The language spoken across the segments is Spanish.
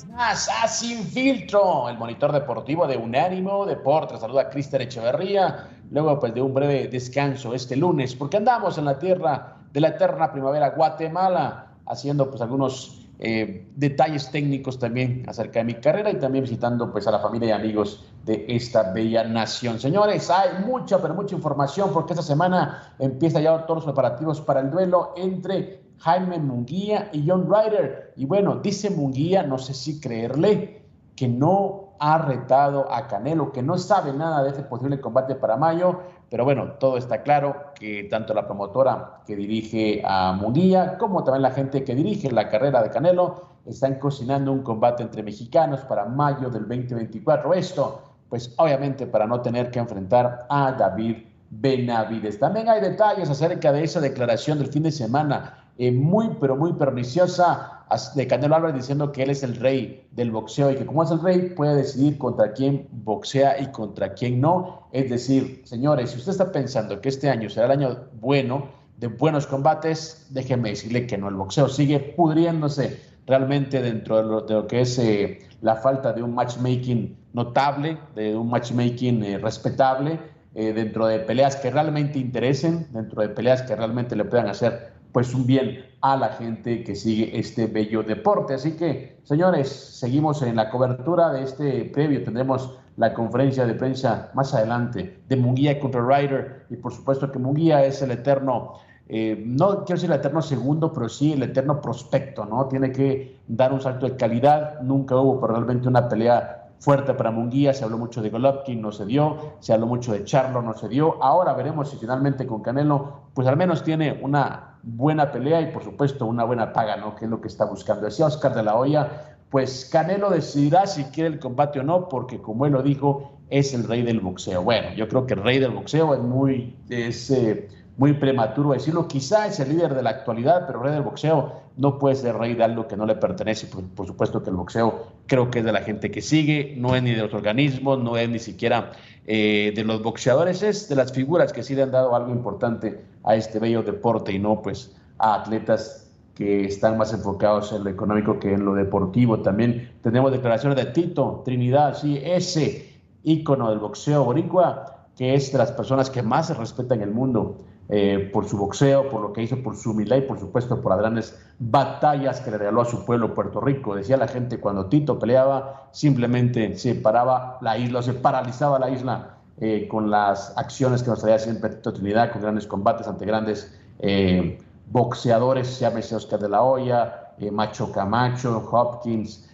Vez más a Sin Filtro, el monitor deportivo de Unánimo Deportes. Saluda a Cristian Echeverría, luego pues de un breve descanso este lunes, porque andamos en la tierra de la eterna primavera Guatemala, haciendo pues algunos eh, detalles técnicos también acerca de mi carrera y también visitando pues a la familia y amigos de esta bella nación. Señores, hay mucha, pero mucha información porque esta semana empieza ya todos los preparativos para el duelo entre Jaime Munguía y John Ryder. Y bueno, dice Munguía, no sé si creerle, que no ha retado a Canelo, que no sabe nada de ese posible combate para mayo, pero bueno, todo está claro que tanto la promotora que dirige a Munguía como también la gente que dirige la carrera de Canelo están cocinando un combate entre mexicanos para mayo del 2024. Esto, pues obviamente para no tener que enfrentar a David Benavides. También hay detalles acerca de esa declaración del fin de semana eh, muy, pero muy perniciosa de Canelo Álvarez diciendo que él es el rey del boxeo y que como es el rey puede decidir contra quién boxea y contra quién no. Es decir, señores, si usted está pensando que este año será el año bueno, de buenos combates, déjeme decirle que no, el boxeo sigue pudriéndose realmente dentro de lo, que es eh, la falta de un matchmaking notable, de un matchmaking eh, respetable, dentro de peleas que realmente interesen, dentro de peleas que realmente le puedan hacer pues un bien a la gente que sigue este bello deporte. Así que, señores, seguimos en la cobertura de este previo. Tendremos la conferencia de prensa más adelante de Munguía contra Ryder y por supuesto que Munguía es el eterno, eh, no quiero decir el eterno segundo, pero sí el eterno prospecto, ¿no? Tiene que dar un salto de calidad. Nunca hubo realmente una pelea fuerte para Munguía, se habló mucho de Golovkin, no se dio, se habló mucho de Charlo, no se dio. Ahora veremos si finalmente con Canelo, pues al menos tiene una buena pelea y por supuesto una buena paga, ¿no? Que es lo que está buscando. Decía Oscar de la Hoya, pues Canelo decidirá si quiere el combate o no, porque como él lo dijo, es el rey del boxeo. Bueno, yo creo que el rey del boxeo es muy, es, eh, muy prematuro decirlo. Quizá es el líder de la actualidad, pero rey del boxeo no puede ser rey de algo que no le pertenece. Por, supuesto que el boxeo creo que es de la gente que sigue, no es ni de los organismos, no es ni siquiera eh, de los boxeadores, es de las figuras que sí le han dado algo importante a este bello deporte y no pues a atletas que están más enfocados en lo económico que en lo deportivo. También tenemos declaraciones de Tito Trinidad, sí, ese ícono del boxeo boricua, que es de las personas que más se respetan en el mundo. Eh, por su boxeo, por lo que hizo, por su humildad y por supuesto por las grandes batallas que le regaló a su pueblo Puerto Rico. Decía la gente, cuando Tito peleaba, simplemente se paraba la isla, o se paralizaba la isla eh, con las acciones que nos traía siempre Tito Trinidad, con grandes combates ante grandes eh, boxeadores, llámese Oscar de la Hoya, Macho Camacho, Hopkins,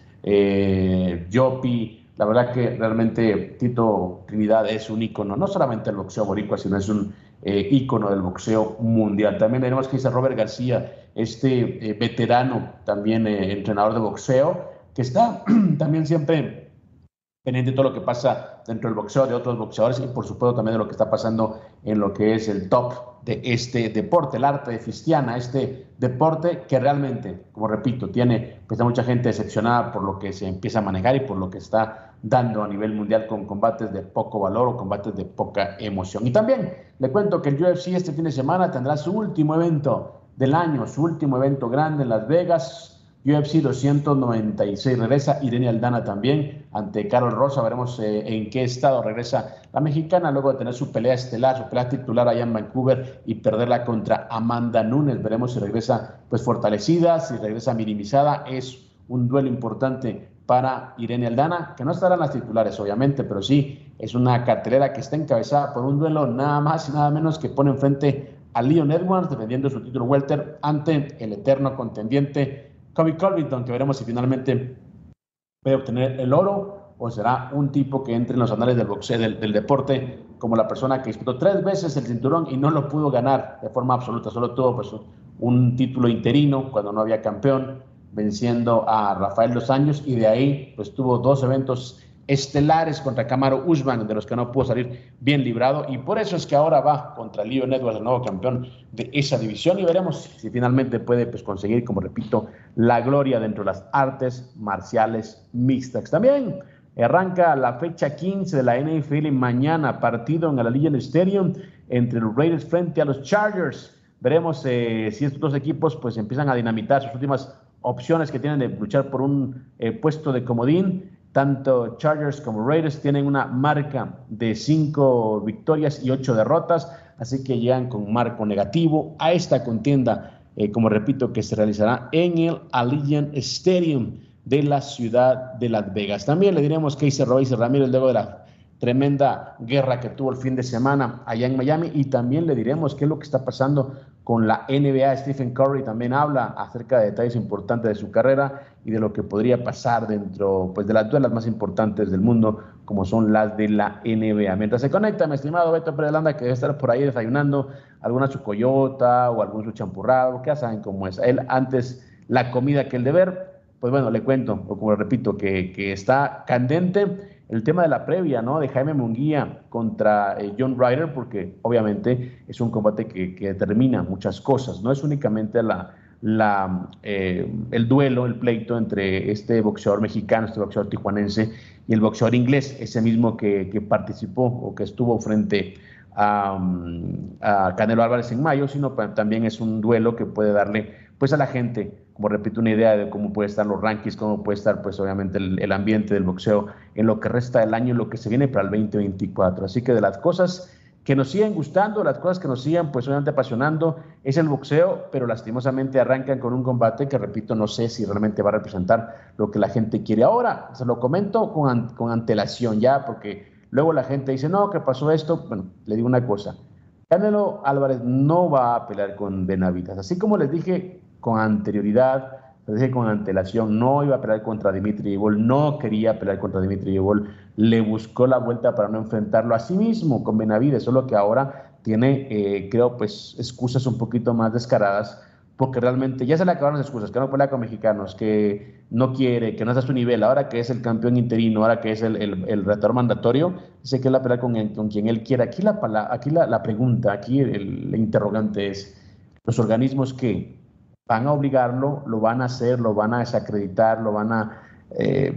Jopi. La verdad que realmente Tito Trinidad es un ícono, no solamente el boxeo boricua, sino es un eh, ícono del boxeo mundial. También tenemos que dice Robert García, este eh, veterano, también eh, entrenador de boxeo, que está también siempre pendiente de todo lo que pasa dentro del boxeo, de otros boxeadores y por supuesto también de lo que está pasando en lo que es el top de este deporte, el arte de Fistiana, este deporte que realmente, como repito, tiene pues, mucha gente decepcionada por lo que se empieza a manejar y por lo que está dando a nivel mundial con combates de poco valor o combates de poca emoción. Y también le cuento que el UFC este fin de semana tendrá su último evento del año, su último evento grande en Las Vegas, UFC 296. Regresa Irene Aldana también ante Carol Rosa. Veremos eh, en qué estado regresa la mexicana luego de tener su pelea estelar, su pelea titular allá en Vancouver y perderla contra Amanda Nunes. Veremos si regresa pues fortalecida, si regresa minimizada. Es un duelo importante para Irene Aldana, que no estarán las titulares, obviamente, pero sí es una cartelera que está encabezada por un duelo nada más y nada menos que pone enfrente a Leon Edwards defendiendo su título welter ante el eterno contendiente Kobe Covington, que veremos si finalmente puede obtener el oro o será un tipo que entre en los anales del boxeo, del, deporte, como la persona que disputó tres veces el cinturón y no lo pudo ganar de forma absoluta, solo tuvo pues, un título interino cuando no había campeón, venciendo a Rafael Dos Años y de ahí pues tuvo dos eventos estelares contra Camaro Usman, de los que no pudo salir bien librado, y por eso es que ahora va contra Leon Edwards, el nuevo campeón de esa división, y veremos si finalmente puede pues, conseguir, como repito, la gloria dentro de las artes marciales mixtas. También arranca la fecha 15 de la NFL mañana, partido en el Allegiant Stadium entre los Raiders frente a los Chargers. Veremos eh, si estos dos equipos pues empiezan a dinamitar sus últimas opciones que tienen de luchar por un eh, puesto de comodín tanto Chargers como Raiders tienen una marca de cinco victorias y ocho derrotas, así que llegan con marco negativo a esta contienda, eh, como repito, que se realizará en el Allegiant Stadium de la ciudad de Las Vegas. También le diremos que hice Royce Ramírez luego de la tremenda guerra que tuvo el fin de semana allá en Miami y también le diremos qué es lo que está pasando con la NBA. Stephen Curry también habla acerca de detalles importantes de su carrera y de lo que podría pasar dentro pues, de las duelas más importantes del mundo, como son las de la NBA. Mientras se conecta, mi estimado Beto Pérez que debe estar por ahí desayunando alguna su coyota o algún su que ya saben cómo es. Él antes la comida que el deber, pues bueno, le cuento, o como repito, que, que está candente el tema de la previa, ¿no? De Jaime Munguía contra eh, John Ryder, porque obviamente es un combate que, determina muchas cosas, no es únicamente la, la, eh, el duelo, el pleito entre este boxeador mexicano, este boxeador tijuanense y el boxeador inglés, ese mismo que, que participó o que estuvo frente a, a, Canelo Álvarez en mayo, sino también es un duelo que puede darle pues a la gente como repito, una idea de cómo puede estar los rankings, cómo puede estar, pues obviamente, el, ambiente del boxeo en lo que resta del año, en lo que se viene para el 2024. Así que de las cosas que nos siguen gustando, las cosas que nos sigan, pues obviamente apasionando, es el boxeo, pero lastimosamente arrancan con un combate que, repito, no sé si realmente va a representar lo que la gente quiere. Ahora, se lo comento con, con antelación ya, porque luego la gente dice, no, ¿qué pasó esto? Bueno, le digo una cosa. Canelo Álvarez no va a pelear con Benavides. Así como les dije con anterioridad, dije con antelación, no iba a pelear contra Dimitri Yevol, no quería pelear contra Dimitri Yevol, le buscó la vuelta para no enfrentarlo a sí mismo con Benavides, solo que ahora tiene, eh, creo, pues excusas un poquito más descaradas, porque realmente ya se le acabaron las excusas, que no pelea con mexicanos, que no quiere, que no está a su nivel, ahora que es el campeón interino, ahora que es el, el, retor mandatorio, dice que él la pelea con, con quien él quiera. Aquí la, aquí la, la pregunta, aquí el, el interrogante es, los organismos que van a obligarlo, lo van a hacer, lo van a desacreditar, lo van a, eh,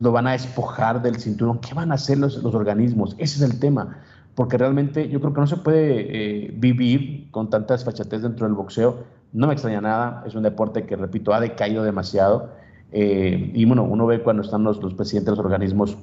lo van a despojar del cinturón. ¿Qué van a hacer los, los, organismos? Ese es el tema. Porque realmente yo creo que no se puede eh, vivir con tanta desfachatez dentro del boxeo. No me extraña nada, es un deporte que, repito, ha decaído demasiado. Eh, y bueno, uno ve cuando están los, los presidentes de los organismos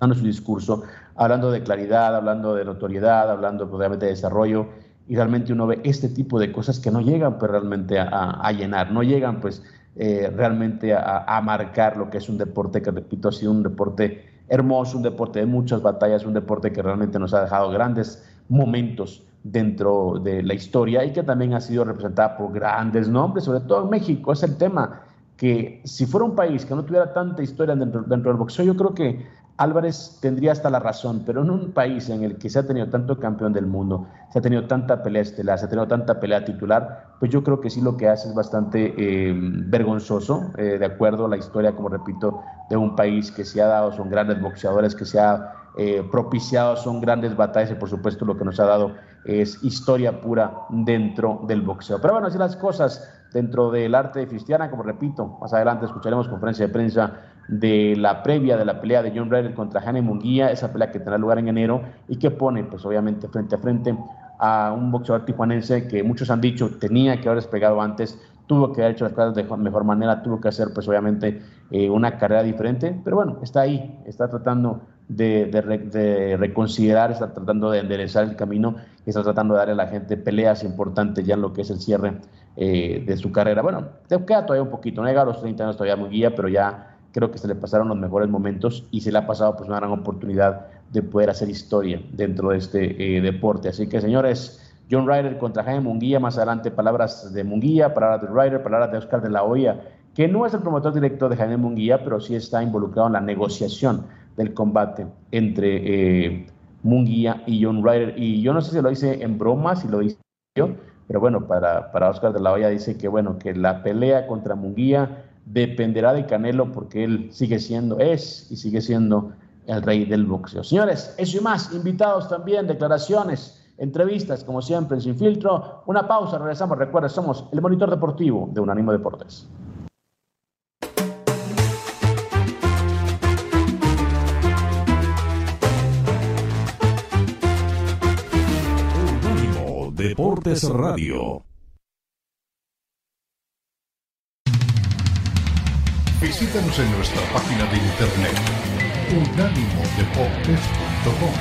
dando su discurso, hablando de claridad, hablando de notoriedad, hablando obviamente de desarrollo, y realmente uno ve este tipo de cosas que no llegan pues realmente a, llenar, no llegan pues eh, realmente a, marcar lo que es un deporte que repito ha sido un deporte hermoso, un deporte de muchas batallas, un deporte que realmente nos ha dejado grandes momentos dentro de la historia y que también ha sido representada por grandes nombres, sobre todo México, es el tema que si fuera un país que no tuviera tanta historia dentro del boxeo, yo creo que Álvarez tendría hasta la razón, pero en un país en el que se ha tenido tanto campeón del mundo, se ha tenido tanta pelea estelar, se ha tenido tanta pelea titular, pues yo creo que sí lo que hace es bastante eh, vergonzoso, eh, de acuerdo a la historia, como repito, de un país que se ha dado, son grandes boxeadores, que se ha eh, propiciado, son grandes batallas y por supuesto lo que nos ha dado es historia pura dentro del boxeo. Pero bueno, así las cosas dentro del arte Cristiana, como repito, más adelante escucharemos conferencia de prensa de la previa de la pelea de John Ryder contra Jaime Munguía, esa pelea que tendrá lugar en enero y que pone, pues obviamente, frente a frente a un boxeador tijuanense que muchos han dicho tenía que haber despegado antes, tuvo que haber hecho las cosas de mejor manera, tuvo que hacer, pues obviamente, eh, una carrera diferente, pero bueno, está ahí, está tratando de, reconsiderar, está tratando de enderezar el camino está tratando de darle a la gente peleas importantes ya en lo que es el cierre eh, de su carrera. Bueno, te queda todavía un poquito, no llega a los 30 años todavía muy guía, pero ya creo que se le pasaron los mejores momentos y se le ha pasado pues una gran oportunidad de poder hacer historia dentro de este eh, deporte. Así que señores, John Ryder contra Jaime Munguía, más adelante palabras de Munguía, palabras de Ryder, palabras de Oscar de la Hoya, que no es el promotor directo de Jaime Munguía, pero sí está involucrado en la negociación del combate entre eh, Munguía y John Ryder. Y yo no sé si lo hice en broma, si lo hice yo, pero bueno, para, para Oscar de la Hoya dice que bueno, que la pelea contra Munguía dependerá de Canelo porque él sigue siendo, es y sigue siendo el rey del boxeo. Señores, eso y más, invitados también, declaraciones, entrevistas, como siempre, Sin Filtro. Una pausa, regresamos. Recuerda, somos el monitor deportivo de Unánimo Deportes. Unánimo Deportes Radio. Visítanos en nuestra página de internet unánimodeportes.com.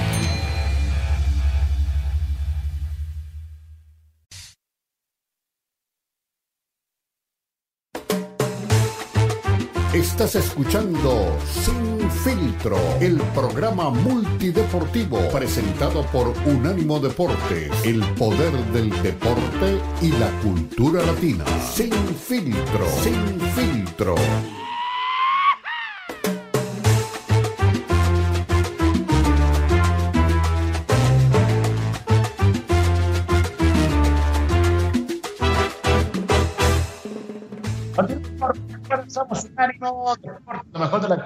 Estás escuchando Sin Filtro, el programa multideportivo presentado por Unánimo Deportes, el poder del deporte y la cultura latina. Sin Filtro, Sin Filtro. Lo mejor de la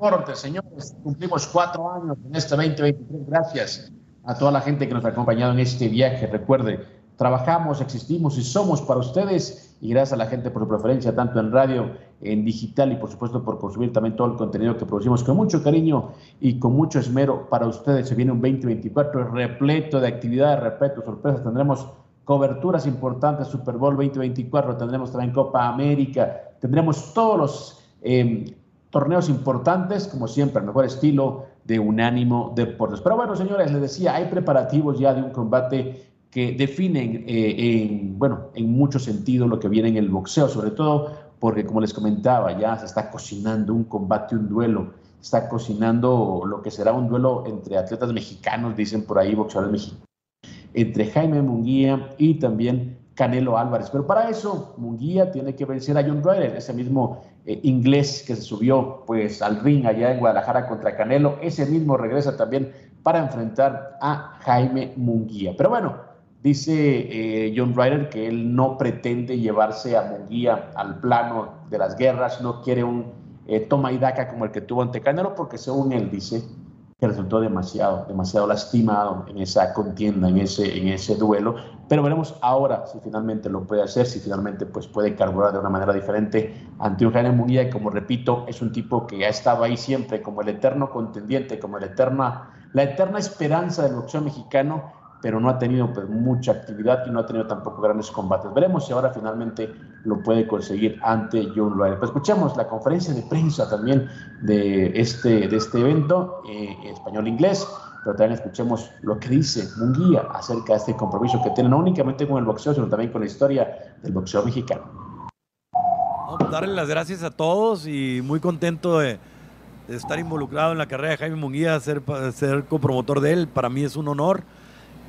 deporte, señores. Cumplimos cuatro años en este 2023. Gracias a toda la gente que nos ha acompañado en este viaje. Recuerde, trabajamos, existimos y somos para ustedes. Y gracias a la gente por su preferencia, tanto en radio, en digital y por supuesto por consumir también todo el contenido que producimos con mucho cariño y con mucho esmero para ustedes. Se viene un 2024 repleto de actividades, repleto, sorpresas. Tendremos coberturas importantes, Super Bowl 2024, tendremos también Copa América, tendremos todos los em, torneos importantes, como siempre, el mejor estilo de Unánimo Deportes. Pero bueno, señores, les decía, hay preparativos ya de un combate que definen eh, en, bueno, en mucho sentido lo que viene en el boxeo, sobre todo porque, como les comentaba, ya se está cocinando un combate, un duelo, está cocinando lo que será un duelo entre atletas mexicanos, dicen por ahí, boxeadores mexicanos, entre Jaime Munguía y también Canelo Álvarez. Pero para eso, Munguía tiene que vencer a John Ryder, ese mismo eh, inglés que se subió pues, al ring allá en Guadalajara contra Canelo. Ese mismo regresa también para enfrentar a Jaime Munguía. Pero bueno, dice eh, John Ryder que él no pretende llevarse a Munguía al plano de las guerras, no quiere un eh, toma y daca como el que tuvo ante Canelo, porque según él dice, que resultó demasiado, demasiado lastimado en esa contienda, en ese, en ese duelo. Pero veremos ahora si finalmente lo puede hacer, si finalmente pues, puede carburar de una manera diferente ante un Jaime Munguía, y como repito, es un tipo que ha estado ahí siempre como el eterno contendiente, como el eterna, la eterna esperanza del boxeo mexicano pero no ha tenido pues, mucha actividad y no ha tenido tampoco grandes combates. Veremos si ahora finalmente lo puede conseguir ante John Ryder. Pues escuchemos la conferencia de prensa también de este, de este evento, eh, español-inglés, pero también escuchemos lo que dice Munguía acerca de este compromiso que tiene no únicamente con el boxeo, sino también con la historia del boxeo mexicano. Darle las gracias a todos y muy contento de, estar involucrado en la carrera de Jaime Munguía, ser, ser copromotor de él. Para mí es un honor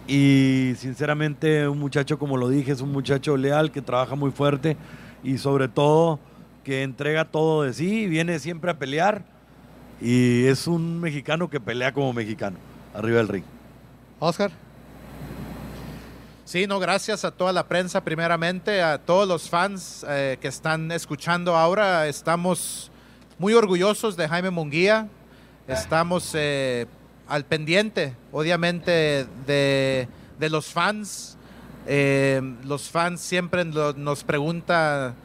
y sinceramente un muchacho, como lo dije, es un muchacho leal que trabaja muy fuerte y sobre todo que entrega todo de sí, viene siempre a pelear y es un mexicano que pelea como mexicano, arriba del ring. Oscar. Sí, no, gracias a toda la prensa, primeramente, a todos los fans eh, que están escuchando ahora. Estamos muy orgullosos de Jaime Munguía. Estamos eh, al pendiente, obviamente, de, los fans. Eh, los fans siempre nos preguntan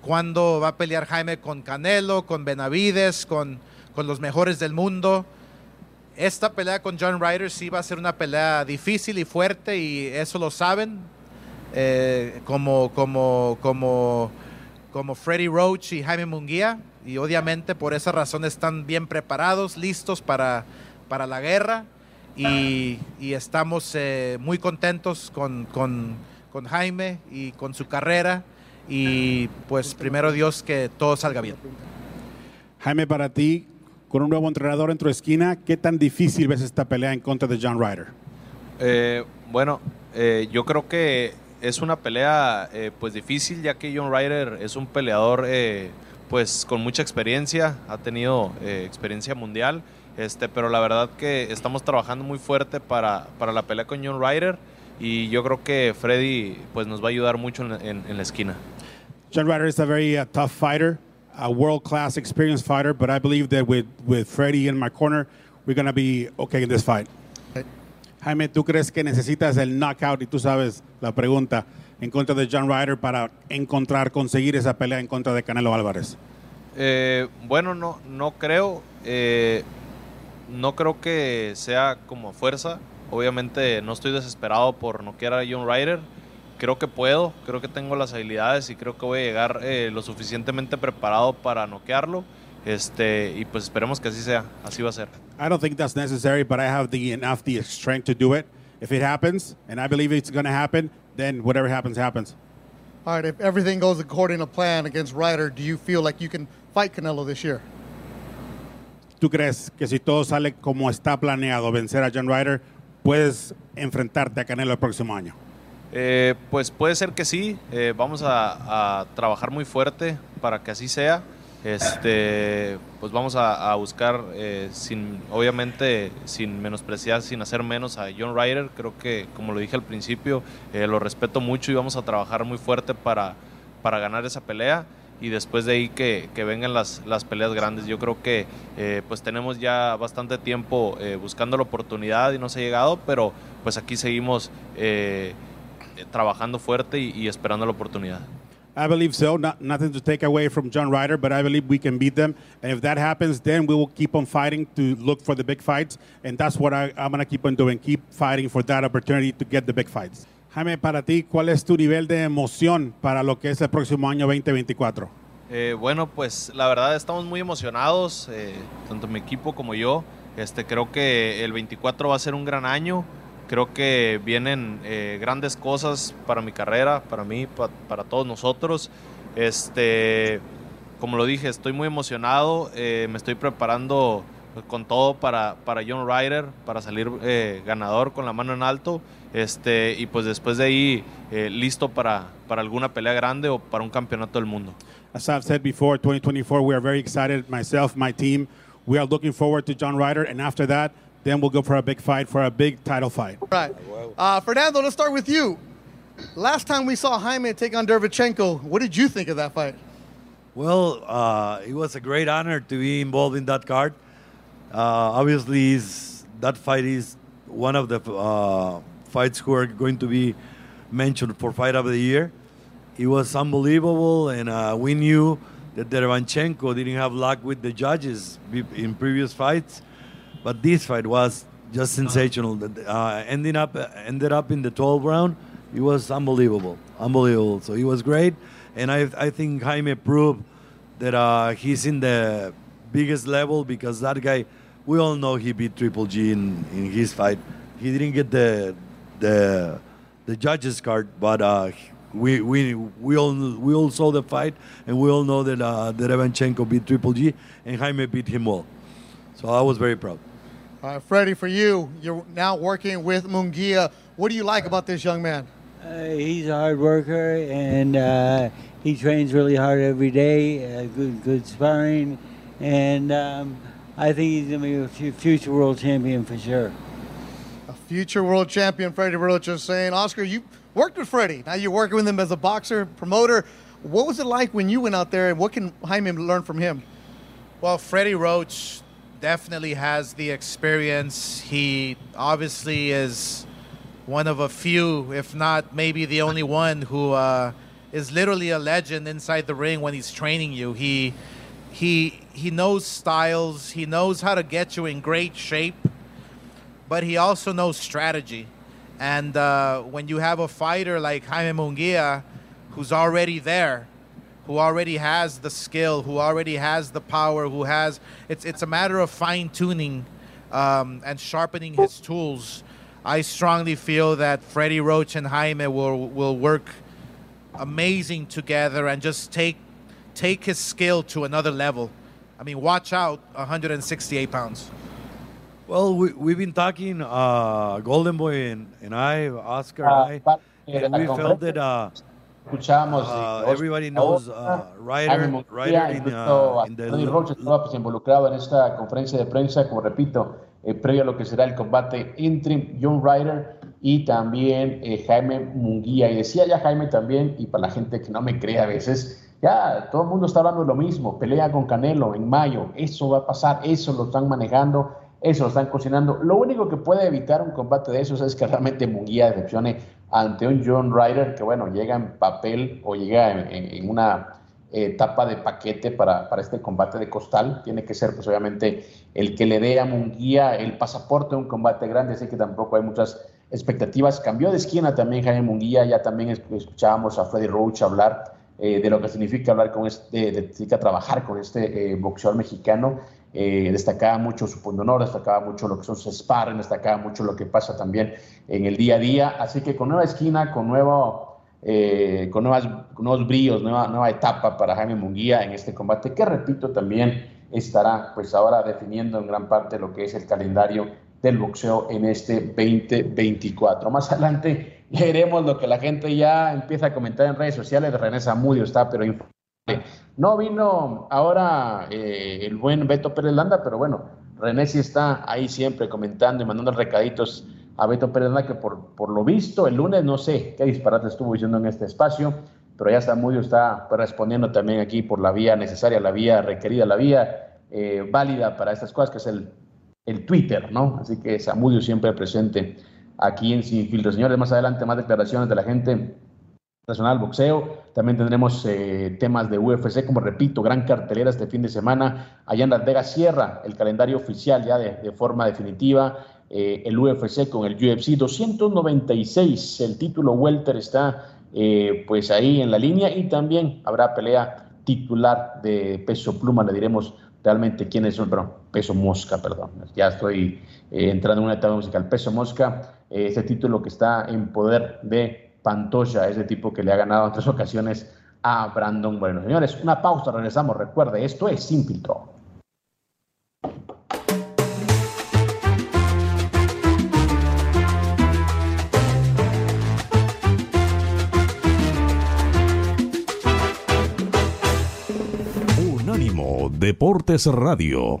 cuándo va a pelear Jaime con Canelo, con Benavides, con, con los mejores del mundo. Esta pelea con John Ryder sí va a ser una pelea difícil y fuerte y eso lo saben. Eh, como, como, como, como Freddy Roach y Jaime Munguía. Y obviamente por esa razón están bien preparados, listos para, para la guerra y, y estamos eh, muy contentos con, con, con Jaime y con su carrera y pues primero Dios que todo salga bien. Jaime, para ti, con un nuevo entrenador en tu esquina, ¿qué tan difícil ves esta pelea en contra de John Ryder? Eh, bueno, eh, yo creo que es una pelea eh, pues difícil ya que John Ryder es un peleador eh, pues con mucha experiencia, ha tenido eh, experiencia mundial, este, pero la verdad que estamos trabajando muy fuerte para, para la pelea con John Ryder y yo creo que Freddy pues nos va a ayudar mucho en, en- en la esquina. John Ryder is a very uh, tough fighter, a world-class experienced fighter, but I believe that with, with Freddie in my corner, we're going to be okay in this fight. Jaime, ¿tú crees que necesitas el knockout? Y tú sabes la pregunta en contra de John Ryder para encontrar, conseguir esa pelea en contra de Canelo Álvarez. Eh, bueno, no, no creo. eh, no creo que sea como fuerza. Obviamente no estoy desesperado por noquear a John Ryder. Creo que puedo, creo que tengo las habilidades y creo que voy a llegar eh, lo suficientemente preparado para noquearlo. Este, y pues esperemos que así sea, así va a ser. I don't think that's necessary, but I have the enough the strength to do it. If it happens, and I believe it's going to happen, then whatever happens, happens. All right, if everything goes according to plan against Ryder, do you feel like you can fight Canelo this year? ¿Tú crees que si todo sale como está planeado, vencer a John Ryder, puedes enfrentarte a Canelo el próximo año? Eh, pues puede ser que sí. eh, vamos a, trabajar muy fuerte para que así sea. Este, pues vamos a, a buscar, eh, sin, obviamente, sin menospreciar, sin hacer menos a John Ryder. Creo que, como lo dije al principio, eh, lo respeto mucho y vamos a trabajar muy fuerte para, para ganar esa pelea. Y después de ahí que, que vengan las, las peleas grandes. Yo creo que eh, pues tenemos ya bastante tiempo eh, buscando la oportunidad y no se ha llegado, pero pues aquí seguimos eh, trabajando fuerte y, y esperando la oportunidad. I believe so. Not, nothing to take away from John Ryder, but I believe we can beat them. And if that happens, then we will keep on fighting to look for the big fights. And that's what I, I'm going to keep on doing. Keep fighting for that opportunity to get the big fights. Jaime, para ti, ¿cuál es tu nivel de emoción para lo que es el próximo año 2024? Eh, bueno, pues la verdad estamos muy emocionados, eh, tanto mi equipo como yo. Este, creo que el 24 va a ser un gran año. Creo que vienen eh, grandes cosas para mi carrera, para mí, pa- para todos nosotros. Este, como lo dije, estoy muy emocionado. me estoy preparando con todo para, para John Ryder, para salir ganador con la mano en alto. Este, y pues después de ahí, eh, listo para, para alguna pelea grande o para un campeonato del mundo. As I've said before, 2024, we are very excited. Myself, my team, we are looking forward to John Ryder. And after that, then we'll go for a big fight, for a big title fight. Right. Uh, Fernando, let's start with you. Last time we saw Jaime take on Derevchenko, what did you think of that fight? Well, uh, it was a great honor to be involved in that card. Uh, obviously, that fight is one of the uh, fights who are going to be mentioned for Fight of the Year. It was unbelievable, and uh, we knew that Derevchenko didn't have luck with the judges in previous fights, but this fight was just sensational. Uh, ending up ended up in the 12th round. It was unbelievable, unbelievable. So it was great, and I I think Jaime proved that uh, he's in the biggest level because that guy, we all know he beat Triple G in, in his fight. He didn't get the the the judges card, but uh, we we we all we all saw the fight, and we all know that uh, that Evanchenko beat Triple G, and Jaime beat him well. So I was very proud. All right, Freddie, for you, you're now working with Mungia. What do you like about this young man? Uh, he's a hard worker and uh, he trains really hard every day. Uh, good, good sparring, and um, I think he's gonna be a future world champion for sure. Future world champion, Freddie Roach is saying. Oscar, you worked with Freddie. Now you're working with him as a boxer, promoter. What was it like when you went out there, and what can Jaime learn from him? Well, Freddie Roach definitely has the experience. He obviously is one of a few, if not maybe the only one, who uh, is literally a legend inside the ring when he's training you. He he he knows styles. He knows how to get you in great shape, but he also knows strategy. And uh, when you have a fighter like Jaime Munguia, who's already there, who already has the skill, who already has the power, who has it's it's a matter of fine tuning um, and sharpening his tools, I strongly feel that Freddie Roach and Jaime will will work amazing together and just take take his skill to another level. I mean, watch out, 168 pounds. Well, we, we've been talking, uh, Golden Boy and, and I, Oscar Ah, and parte I, and we felt that uh, uh, everybody knows uh, Jaime Ryder, Ryder in, uh, in Anthony the Rocha estaba pues, involucrado en esta conferencia de prensa, como repito, eh, previo a lo que será el combate entre John Ryder y también eh, Jaime Munguía. Y decía ya Jaime también, y para la gente que no me cree a veces, ya todo el mundo está hablando de lo mismo, pelea con Canelo en mayo, eso va a pasar, eso lo están manejando, eso están cocinando. Lo único que puede evitar un combate de esos es que realmente Munguía decepcione ante un John Ryder que, bueno, llega en papel o llega en, una etapa de paquete para, para este combate de costal. Tiene que ser, pues, obviamente, el que le dé a Munguía el pasaporte a un combate grande, así que tampoco hay muchas expectativas. Cambió de esquina también Jaime Munguía, ya también es- escuchábamos a Freddy Roach hablar eh, de lo que significa hablar con este, de, significa trabajar con este eh, boxeador mexicano. Eh, destacaba mucho su punto destacaba mucho lo que son sus sparring, destacaba mucho lo que pasa también en el día a día. Así que con nueva esquina, con nuevo, eh, con, nuevos brillos, nueva, nueva etapa para Jaime Munguía en este combate, que repito también estará pues ahora definiendo en gran parte lo que es el calendario del boxeo en este 2024. Más adelante leeremos lo que la gente ya empieza a comentar en redes sociales. René Zamudio está, pero. No vino ahora eh, el buen Beto Pérez Landa, pero bueno, René sí está ahí siempre comentando y mandando recaditos a Beto Pérez Landa, que por, por lo visto el lunes no sé qué disparate estuvo diciendo en este espacio, pero ya Zamudio está respondiendo también aquí por la vía necesaria, la vía requerida, la vía eh, válida para estas cosas, que es el, el Twitter, ¿no? Así que Zamudio siempre presente aquí en Sin Filtro. Señores, más adelante más declaraciones de la gente Nacional Boxeo. También tendremos eh, temas de UFC, como repito, gran cartelera este fin de semana. Allá en Las Vegas cierra el calendario oficial ya de, forma definitiva. Eh, el UFC con el UFC 296. El título Welter está eh, pues ahí en la línea y también habrá pelea titular de peso pluma. Le diremos realmente quiénes son, pero peso mosca, perdón. Ya estoy eh, entrando en una etapa musical. Peso mosca, eh, ese título que está en poder de Pantoya, ese tipo que le ha ganado en tres ocasiones a Brandon Bueno. Señores, una pausa, regresamos. Recuerde, esto es Sin Filtro. Unánimo Deportes Radio.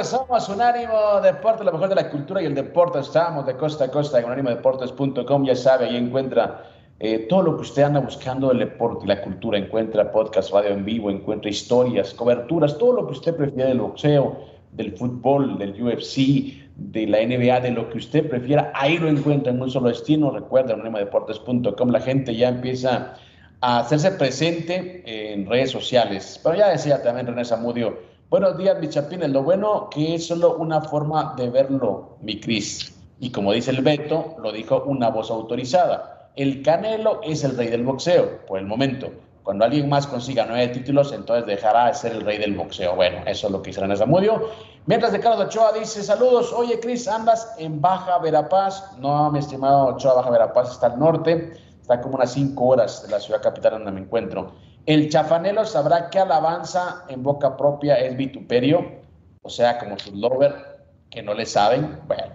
Recuerda, somos Unánimo Deporte, lo mejor de la cultura y el deporte. Estamos de costa a costa en unánimodeportes.com. Ya sabe, ahí encuentra eh, todo lo que usted anda buscando del deporte y la cultura. Encuentra podcast, radio en vivo, encuentra historias, coberturas, todo lo que usted prefiera del boxeo, del fútbol, del UFC, de la NBA, de lo que usted prefiera. Ahí lo encuentra en un solo destino. Recuerda, unánimodeportes.com. La gente ya empieza a hacerse presente en redes sociales. Pero ya decía también René Zamudio, buenos días, mi chapines, lo bueno que es solo una forma de verlo, mi Cris. Y como dice el Beto, lo dijo una voz autorizada. El Canelo es el rey del boxeo, por el momento. Cuando alguien más consiga nueve títulos, entonces dejará de ser el rey del boxeo. Bueno, eso es lo que dice René Zamudio. Mientras de Carlos Ochoa dice, saludos, oye Cris, ¿andas en Baja Verapaz? No, mi estimado Ochoa, Baja Verapaz está al norte, está como unas cinco horas de la ciudad capital donde me encuentro. El chafanelo sabrá que alabanza en boca propia es vituperio, o sea, como sus lover que no le saben. Bueno,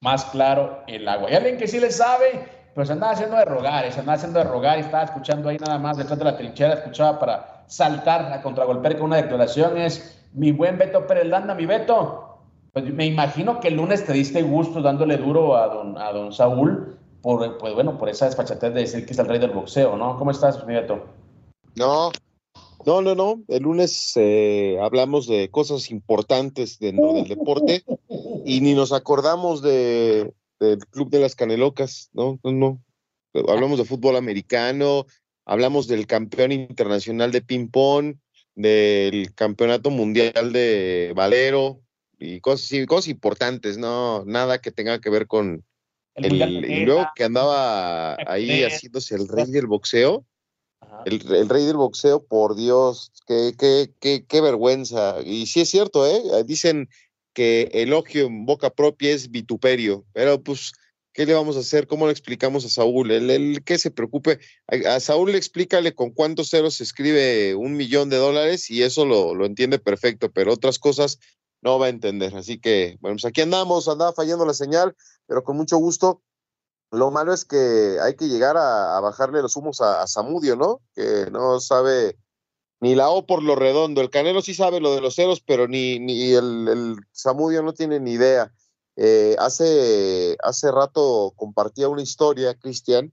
más claro el agua. Y alguien que sí le sabe, pues andaba haciendo de rogar, se haciendo de rogar y estaba escuchando ahí nada más detrás de la trinchera, escuchaba para saltar a contragolpear con una declaración. Es mi buen Beto Pérez Landa, mi Beto. Pues me imagino que el lunes te diste gusto dándole duro a don, a don Saúl por, pues bueno, por esa desfachatez de decir que es el rey del boxeo, ¿no? ¿Cómo estás, mi No, no, no, no. El lunes eh, hablamos de cosas importantes dentro del deporte y ni nos acordamos de, del Club de las Canelocas, ¿no? No, no. Hablamos de fútbol americano, hablamos del campeón internacional de ping-pong, del campeonato mundial de valero y cosas, cosas importantes, no nada que tenga que ver con el, y luego que andaba ahí haciéndose el rey del boxeo. El, el, rey del boxeo, por Dios, qué, vergüenza. Y sí es cierto, ¿eh? Dicen que elogio en boca propia es vituperio, pero pues ¿Qué le vamos a hacer? ¿Cómo le explicamos a Saúl? Que se preocupe. A, Saúl le explícale con cuántos ceros se escribe un millón de dólares y eso lo, lo, entiende perfecto, pero otras cosas no va a entender. Así que, bueno, pues aquí andamos, andaba fallando la señal, pero con mucho gusto. Lo malo es que hay que llegar a, bajarle los humos a, a, Samudio, ¿no? Que no sabe ni la O por lo redondo. El Canelo sí sabe lo de los ceros, pero ni, ni el, el Samudio no tiene ni idea. Eh, hace, hace rato compartía una historia, Cristian,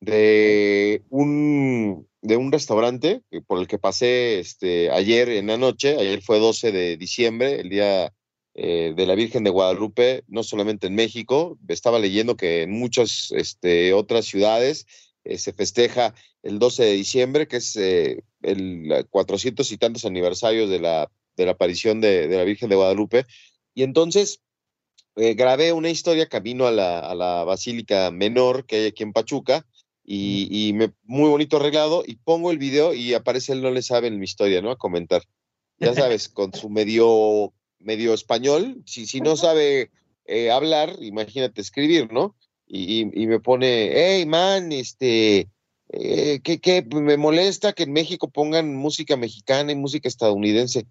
de un, de un restaurante por el que pasé este, ayer en la noche, ayer fue 12 de diciembre, el día eh, de la Virgen de Guadalupe, no solamente en México, estaba leyendo que en muchas este, otras ciudades eh, se festeja el 12 de diciembre, que es el 400 y tantos aniversarios de la, de la aparición de, de la Virgen de Guadalupe. Y entonces eh, grabé una historia camino a la, a la, Basílica Menor que hay aquí en Pachuca y, me, muy bonito arreglado y pongo el video y aparece él no le sabe en mi historia, ¿no? A comentar. Ya sabes, con su medio, medio español, si, si no sabe eh, hablar, imagínate escribir, ¿no? Y, y, me pone, hey, man, este, eh, ¿qué, me molesta que en México pongan música mexicana y música estadounidense.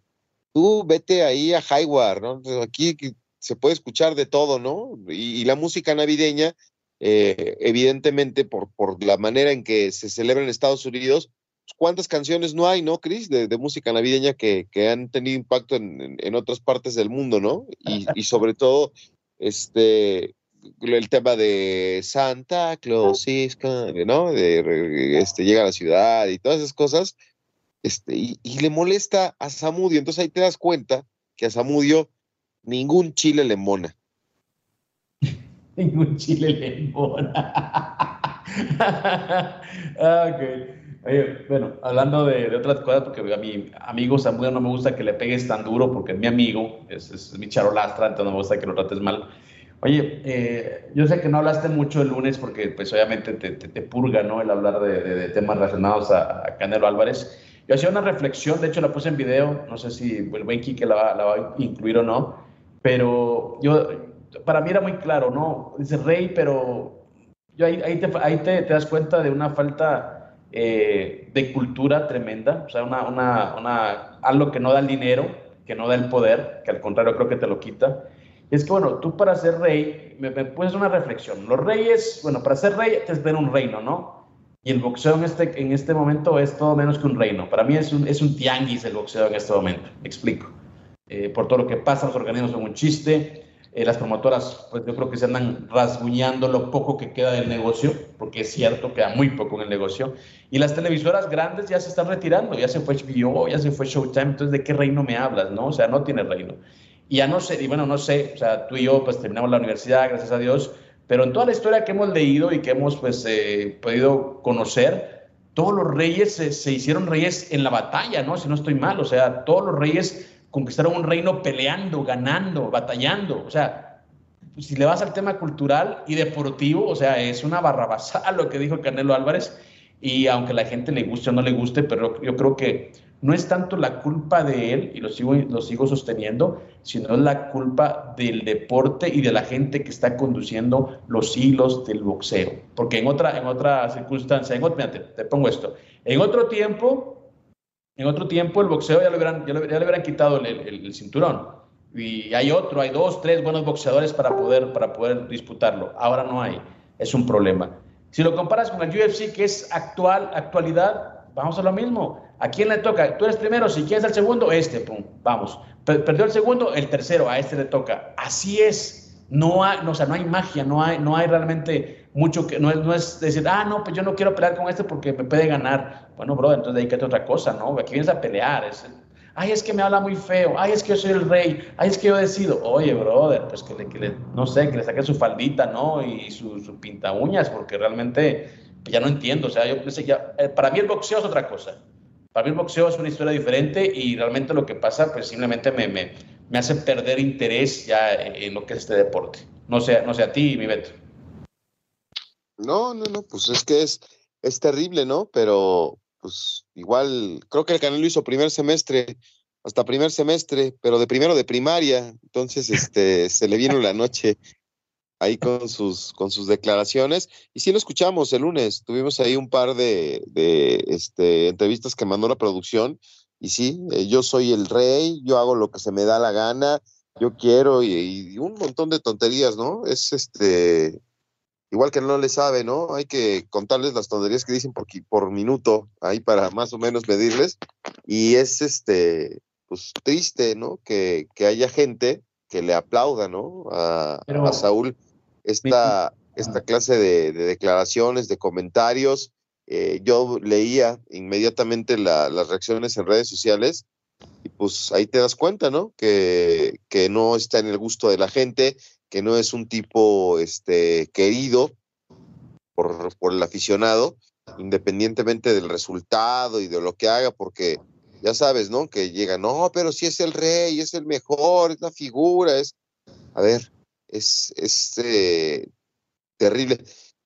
Tú vete ahí a Highward, ¿no? Aquí se puede escuchar de todo, ¿no? Y, la música navideña, eh, evidentemente, por, por la manera en que se celebra en Estados Unidos, ¿cuántas canciones no hay, no, Cris, de, música navideña que, que, han tenido impacto en, en, otras partes del mundo, ¿no? Y, y, sobre todo, este, el tema de Santa Claus, ¿no? De, este, llega a la ciudad y todas esas cosas, este, y, y le molesta a Samudio. Entonces ahí te das cuenta que a Samudio Ningún chile le embona. Ningún chile le embona. okay. Oye, bueno, hablando de, otras cosas, porque a mi amigo Samuel no me gusta que le pegues tan duro, porque es mi amigo, es, mi charolastra, entonces no me gusta que lo trates mal. Oye, eh, yo sé que no hablaste mucho el lunes porque pues obviamente te, te, purga, ¿no? El hablar de, temas relacionados a, a, Canelo Álvarez. Yo hacía una reflexión, de hecho la puse en video, no sé si el buen Kike la, la va a incluir o no, pero yo, para mí era muy claro, ¿no? Dice rey, pero yo ahí, ahí, te, ahí te, te, das cuenta de una falta eh, de cultura tremenda, o sea, una, una, una, algo que no da el dinero, que no da el poder, que al contrario creo que te lo quita. Es que, bueno, tú para ser rey, me, me puedes una reflexión. Los reyes, bueno, para ser rey que tener un reino, ¿no? Y el boxeo en este, en este momento es todo menos que un reino. Para mí es un, es un tianguis el boxeo en este momento. Me explico. Eh, por todo lo que pasa, los organismos son un chiste, eh, las promotoras, pues yo creo que se andan rasguñando lo poco que queda del negocio, porque es cierto, queda muy poco en el negocio, y las televisoras grandes ya se están retirando, ya se fue HBO, ya se fue Showtime, entonces ¿de qué reino me hablas, no? O sea, no tiene reino. Y ya no sé, y bueno, no sé, o sea, tú y yo pues terminamos la universidad, gracias a Dios, pero en toda la historia que hemos leído y que hemos pues eh, podido conocer, todos los reyes se, se hicieron reyes en la batalla, ¿no? Si no estoy mal, o sea, todos los reyes conquistaron un reino peleando, ganando, batallando. O sea, si le vas al tema cultural y deportivo, o sea, es una barrabasada lo que dijo Canelo Álvarez. Y aunque la gente le guste o no le guste, pero yo creo que no es tanto la culpa de él, y lo sigo, lo sigo sosteniendo, sino es la culpa del deporte y de la gente que está conduciendo los hilos del boxeo. Porque en otra, en otra circunstancia, en te pongo esto, en otro tiempo en otro tiempo el boxeo ya le hubieran, ya le, quitado el, el, cinturón. Y hay otro, hay dos, tres buenos boxeadores para poder, para poder disputarlo. Ahora no hay. Es un problema. Si lo comparas con el UFC, que es actual, actualidad, vamos a lo mismo. ¿A quién le toca? Tú eres primero, si quieres el segundo, este, pum, vamos. Perdió el segundo, el tercero, a este le toca. Así es. No hay, no, o sea, no hay magia, no hay, no hay realmente mucho que, no es, no es decir, ah, no, pues yo no quiero pelear con este porque me puede ganar. Bueno, bro, entonces dedícate a otra cosa, ¿no? Aquí vienes a pelear, es, ay, es que me habla muy feo, ay, es que yo soy el rey, ay, es que yo decido. Oye, brother, pues que le, no sé, que le saque su faldita, ¿no? Y su, su pinta uñas, porque realmente pues, ya no entiendo. O sea, yo pensé ya, eh, para mí el boxeo es otra cosa. Para mí el boxeo es una historia diferente y realmente lo que pasa, pues simplemente me, me, me hace perder interés ya en, lo que es este deporte. No sé, no sé a ti, mi Beto. No, no, no, pues es que es, es terrible, ¿no? Pero pues igual, creo que el Canelo hizo primer semestre, hasta primer semestre, pero de primero de primaria, entonces este, se le vino la noche ahí con sus, con sus declaraciones. Y sí lo escuchamos el lunes, tuvimos ahí un par de, de este, entrevistas que mandó la producción, y sí, eh, yo soy el rey, yo hago lo que se me da la gana, yo quiero, y, y un montón de tonterías, ¿no? Es este igual que no le sabe, ¿no? Hay que contarles las tonterías que dicen por, por minuto, ahí para más o menos medirles. Y es este, pues triste, ¿no? Que, que haya gente que le aplauda, ¿no? A, a Saúl esta, esta clase de, declaraciones, de comentarios. Eh, yo leía inmediatamente las reacciones en redes sociales y pues ahí te das cuenta, ¿no? Que, que no está en el gusto de la gente, que no es un tipo este, querido por, por, el aficionado, independientemente del resultado y de lo que haga, porque ya sabes, ¿no? Que llega, no, pero si es el rey, es el mejor, es la figura, es... A ver, es, es eh, terrible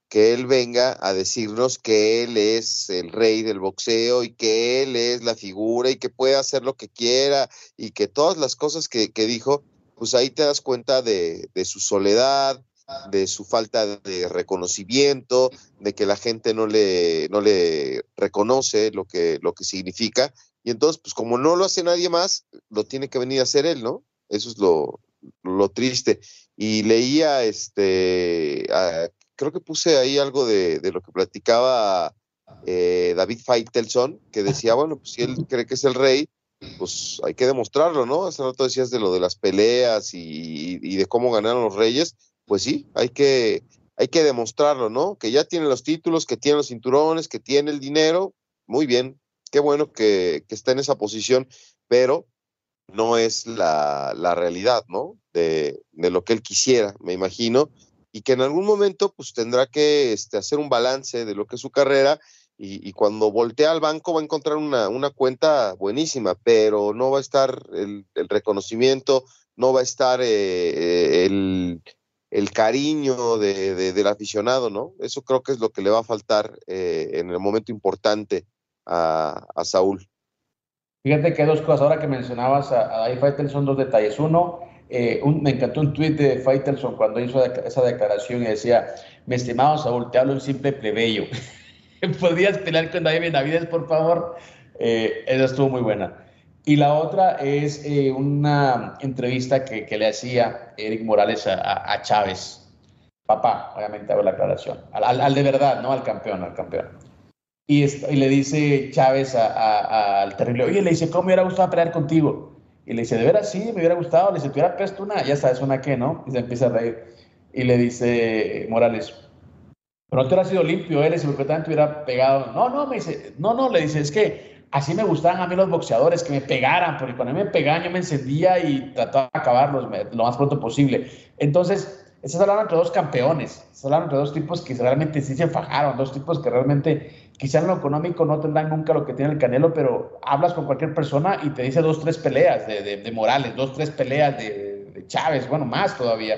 que él venga a decirnos que él es el rey del boxeo y que él es la figura y que puede hacer lo que quiera y que todas las cosas que, que dijo, pues ahí te das cuenta de, su soledad, de su falta de reconocimiento, de que la gente no le, no le reconoce lo que, lo que significa. Y entonces, pues como no lo hace nadie más, lo tiene que venir a hacer él, ¿no? Eso es lo, lo triste. Y leía, este, creo que puse ahí algo de, de lo que platicaba eh, David Feitelson, que decía, bueno, pues si él cree que es el rey, pues hay que demostrarlo, ¿no? Hace rato decías de lo de las peleas y, de cómo ganaron los reyes, pues sí, hay que, hay que demostrarlo, ¿no? Que ya tiene los títulos, que tiene los cinturones, que tiene el dinero, muy bien, qué bueno que, que está en esa posición, pero no es la, la realidad, ¿no? De, de, lo que él quisiera, me imagino, y que en algún momento pues tendrá que este, hacer un balance de lo que es su carrera y, cuando voltea al banco va a encontrar una, una cuenta buenísima, pero no va a estar el, reconocimiento, no va a estar eh, eh, el, el, cariño de, del aficionado, ¿no? Eso creo que es lo que le va a faltar eh, en el momento importante a, a, Saúl. Fíjate que dos cosas. Ahora que mencionabas a, a David son dos detalles. Uno, me encantó un tuit de Faitelson cuando hizo esa declaración y decía, mi estimado Saúl, te hablo un simple plebeyo. ¿Podrías pelear con David Benavides, por favor? Eh, esa estuvo muy buena. Y la otra es eh, una entrevista que, que, le hacía Eric Morales a, a, Chávez. Papá, obviamente hago la aclaración. Al, al, de verdad, ¿no? Al campeón, al campeón. Y, y le dice Chávez al terrible, oye, le dice, ¿cómo me hubiera gustado pelear contigo? Y le dice, ¿de veras sí? Me hubiera gustado. Le dice, ¿te hubiera puesto una? Ya sabes, ¿una qué, no? Y se empieza a reír. Y le dice Morales, pero te hubiera sido limpio él, si porque también te hubiera pegado. No, no, me dice, no, no, le dice, es que así me gustaban a mí los boxeadores, que me pegaran, porque cuando me pegaban yo me encendía y trataba de acabarlos lo más pronto posible. Entonces, estás hablando entre dos campeones, estás hablando entre dos tipos que realmente sí se fajaron, dos tipos que realmente quizá en lo económico no tendrán nunca lo que tiene el Canelo, pero hablas con cualquier persona y te dice dos, tres peleas de, Morales, dos, tres peleas de, de Chávez, bueno, más todavía,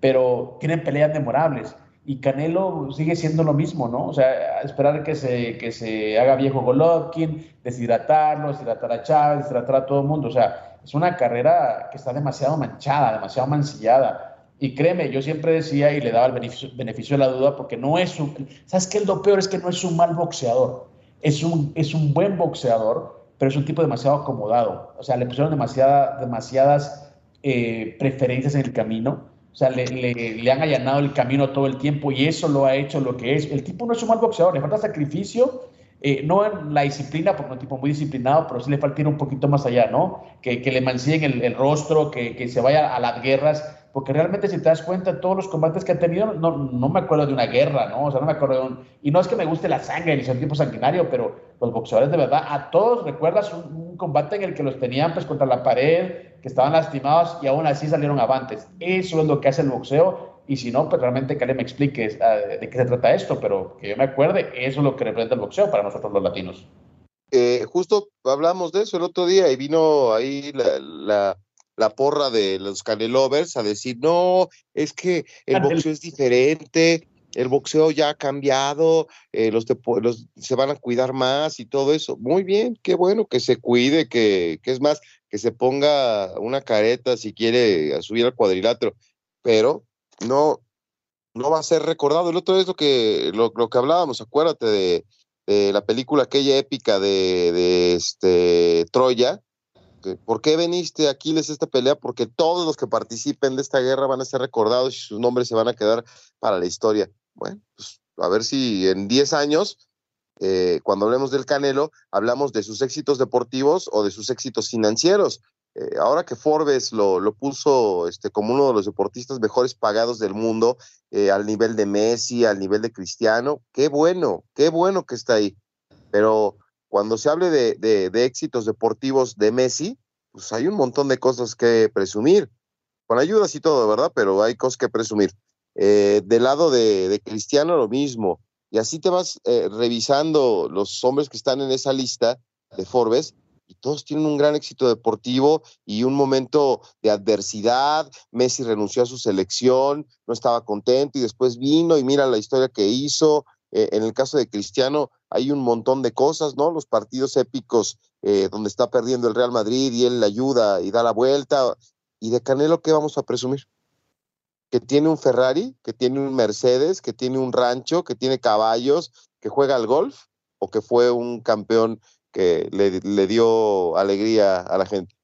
pero tienen peleas memorables y Canelo sigue siendo lo mismo, ¿no? O sea, esperar que se, que se haga viejo Golovkin, deshidratarlo, deshidratar a Chávez, deshidratar a todo el mundo. O sea, es una carrera que está demasiado manchada, demasiado mancillada. Y créeme, yo siempre decía y le daba el beneficio, beneficio de la duda porque no es un... ¿Sabes qué? Lo peor es que no es un mal boxeador. Es un, es un buen boxeador, pero es un tipo demasiado acomodado. O sea, le pusieron demasiada, demasiadas eh, preferencias en el camino o sea, le, le, han allanado el camino todo el tiempo y eso lo ha hecho lo que es. El tipo no es un mal boxeador, le falta sacrificio eh, no en la disciplina, porque es un tipo muy disciplinado, pero sí le falta ir un poquito más allá, ¿no? Que, que le mancillen el, el rostro, que, que, se vaya a las guerras, porque realmente si te das cuenta, todos los combates que ha tenido, no, no me acuerdo de una guerra, ¿no? O sea, no me acuerdo de un... Y no es que me guste la sangre ni un tipo sanguinario, pero los boxeadores de verdad, a todos recuerdas un, combate en el que los tenían pues contra la pared, que estaban lastimados y aún así salieron avantes. Eso es lo que hace el boxeo y si no, pues realmente que me explique uh, de qué se trata esto, pero que yo me acuerde, eso es lo que representa el boxeo para nosotros los latinos. Eh, justo hablamos de eso el otro día y vino ahí la, la porra de los Canelovers a decir, no, es que el boxeo es diferente, el boxeo ya ha cambiado, eh, los, los, se van a cuidar más y todo eso. Muy bien, qué bueno que se cuide, que, que es más, que se ponga una careta si quiere subir al cuadrilátero, pero no, no va a ser recordado. El otro es lo que, lo, lo que hablábamos, acuérdate de, de, la película aquella épica de, de este, Troya. ¿Por qué veniste Aquiles esta pelea? Porque todos los que participen de esta guerra van a ser recordados y sus nombres se van a quedar para la historia. Bueno, pues a ver si en 10 años, eh, cuando hablemos del Canelo, hablamos de sus éxitos deportivos o de sus éxitos financieros. Eh, ahora que Forbes lo, lo, puso este, como uno de los deportistas mejores pagados del mundo, eh, al nivel de Messi, al nivel de Cristiano, qué bueno, qué bueno que está ahí. Pero cuando se hable de, de, éxitos deportivos de Messi, pues hay un montón de cosas que presumir, con ayudas y todo, ¿verdad? Pero hay cosas que presumir. Eh, del lado de, de, Cristiano lo mismo. Y así te vas eh, revisando los hombres que están en esa lista de Forbes y todos tienen un gran éxito deportivo y un momento de adversidad. Messi renunció a su selección, no estaba contento y después vino y mira la historia que hizo. Eh, en el caso de Cristiano hay un montón de cosas, ¿no? Los partidos épicos eh, donde está perdiendo el Real Madrid y él le ayuda y da la vuelta. ¿Y de Canelo qué vamos a presumir? Que tiene un Ferrari, que tiene un Mercedes, que tiene un rancho, que tiene caballos, que juega al golf o que fue un campeón que le, le, dio alegría a la gente.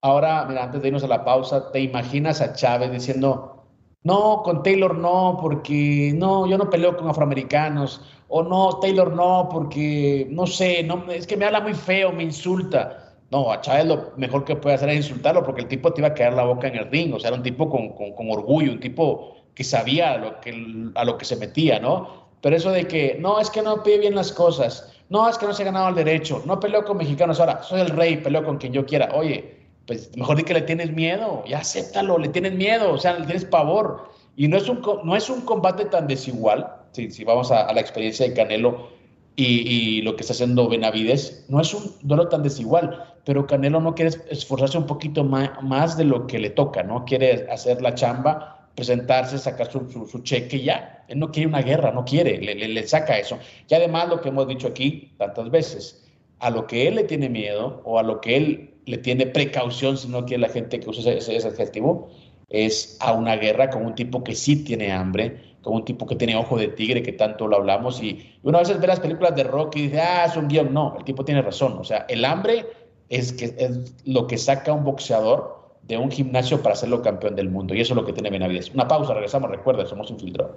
Ahora, mira, antes de irnos a la pausa, ¿te imaginas a Chávez diciendo, no, con Taylor no, porque no, yo no peleo con afroamericanos, o no, Taylor no, porque no sé, no, es que me habla muy feo, me insulta. No, a Chávez lo mejor que puede hacer es insultarlo, porque el tipo te iba a caer la boca en el ring, o sea, era un tipo con, con, orgullo, un tipo que sabía a lo que, a lo que se metía, ¿no? Pero eso de que, no, es que no pide bien las cosas, no, es que no se ha ganado el derecho, no peleo con mexicanos ahora, soy el rey, peleo con quien yo quiera. Oye, pues mejor di que le tienes miedo, ya acéptalo, le tienes miedo, o sea, le tienes pavor. Y no es un, no es un combate tan desigual, si, si vamos a, la experiencia de Canelo y, lo que está haciendo Benavides, no es un duelo tan desigual, pero Canelo no quiere esforzarse un poquito más, más de lo que le toca, ¿no? Quiere hacer la chamba presentarse, sacar su, su, su, cheque y ya. Él no quiere una guerra, no quiere, le, le, le, saca eso. Y además lo que hemos dicho aquí tantas veces, a lo que él le tiene miedo o a lo que él le tiene precaución, si no quiere la gente que use ese, adjetivo, es a una guerra con un tipo que sí tiene hambre, con un tipo que tiene ojo de tigre, que tanto lo hablamos. Y una vez ve las películas de Rocky y dice, ah, es un guion. No, el tipo tiene razón. O sea, el hambre es, que, es lo que saca a un boxeador de un gimnasio para hacerlo campeón del mundo. Y eso es lo que tiene Benavides. Una pausa, regresamos. Recuerda, somos infiltrados.